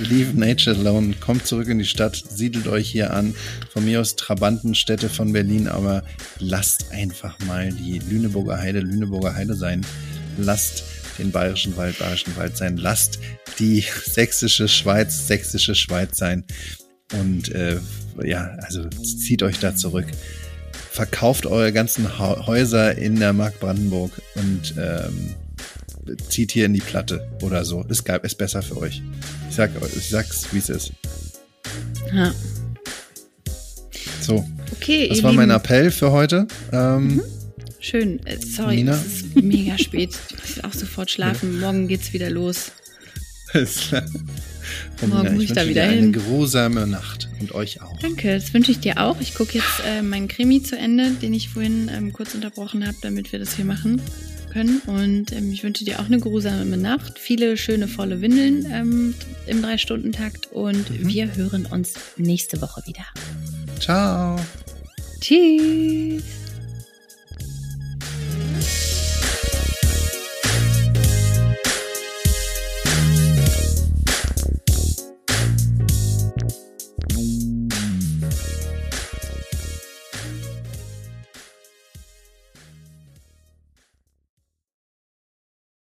Leave nature alone. Kommt zurück in die Stadt, siedelt euch hier an. Von mir aus Trabantenstädte von Berlin, aber lasst einfach mal die Lüneburger Heide Lüneburger Heide sein. Lasst den bayerischen Wald bayerischen Wald sein. Lasst die sächsische Schweiz sächsische Schweiz sein. Und äh, ja, also zieht euch da zurück. Verkauft eure ganzen Häuser in der Mark Brandenburg und ähm, zieht hier in die Platte oder so. Geil, ist besser für euch. Ich, sag, ich sag's, wie es ist. Ja. So. Okay, Das war mein Appell für heute. Ähm, mhm. Schön. Äh, sorry, Nina? es ist mega spät. Ich will auch sofort schlafen. Morgen geht's wieder los. Morgen muss ich, ich da wieder dir hin. Eine geruhsame Nacht und euch auch. Danke, das wünsche ich dir auch. Ich gucke jetzt äh, meinen Krimi zu Ende, den ich vorhin ähm, kurz unterbrochen habe, damit wir das hier machen können. Und ähm, ich wünsche dir auch eine geruhsame Nacht, viele schöne volle Windeln ähm, im Drei-Stunden-Takt und mhm. wir hören uns nächste Woche wieder. Ciao. Tschüss.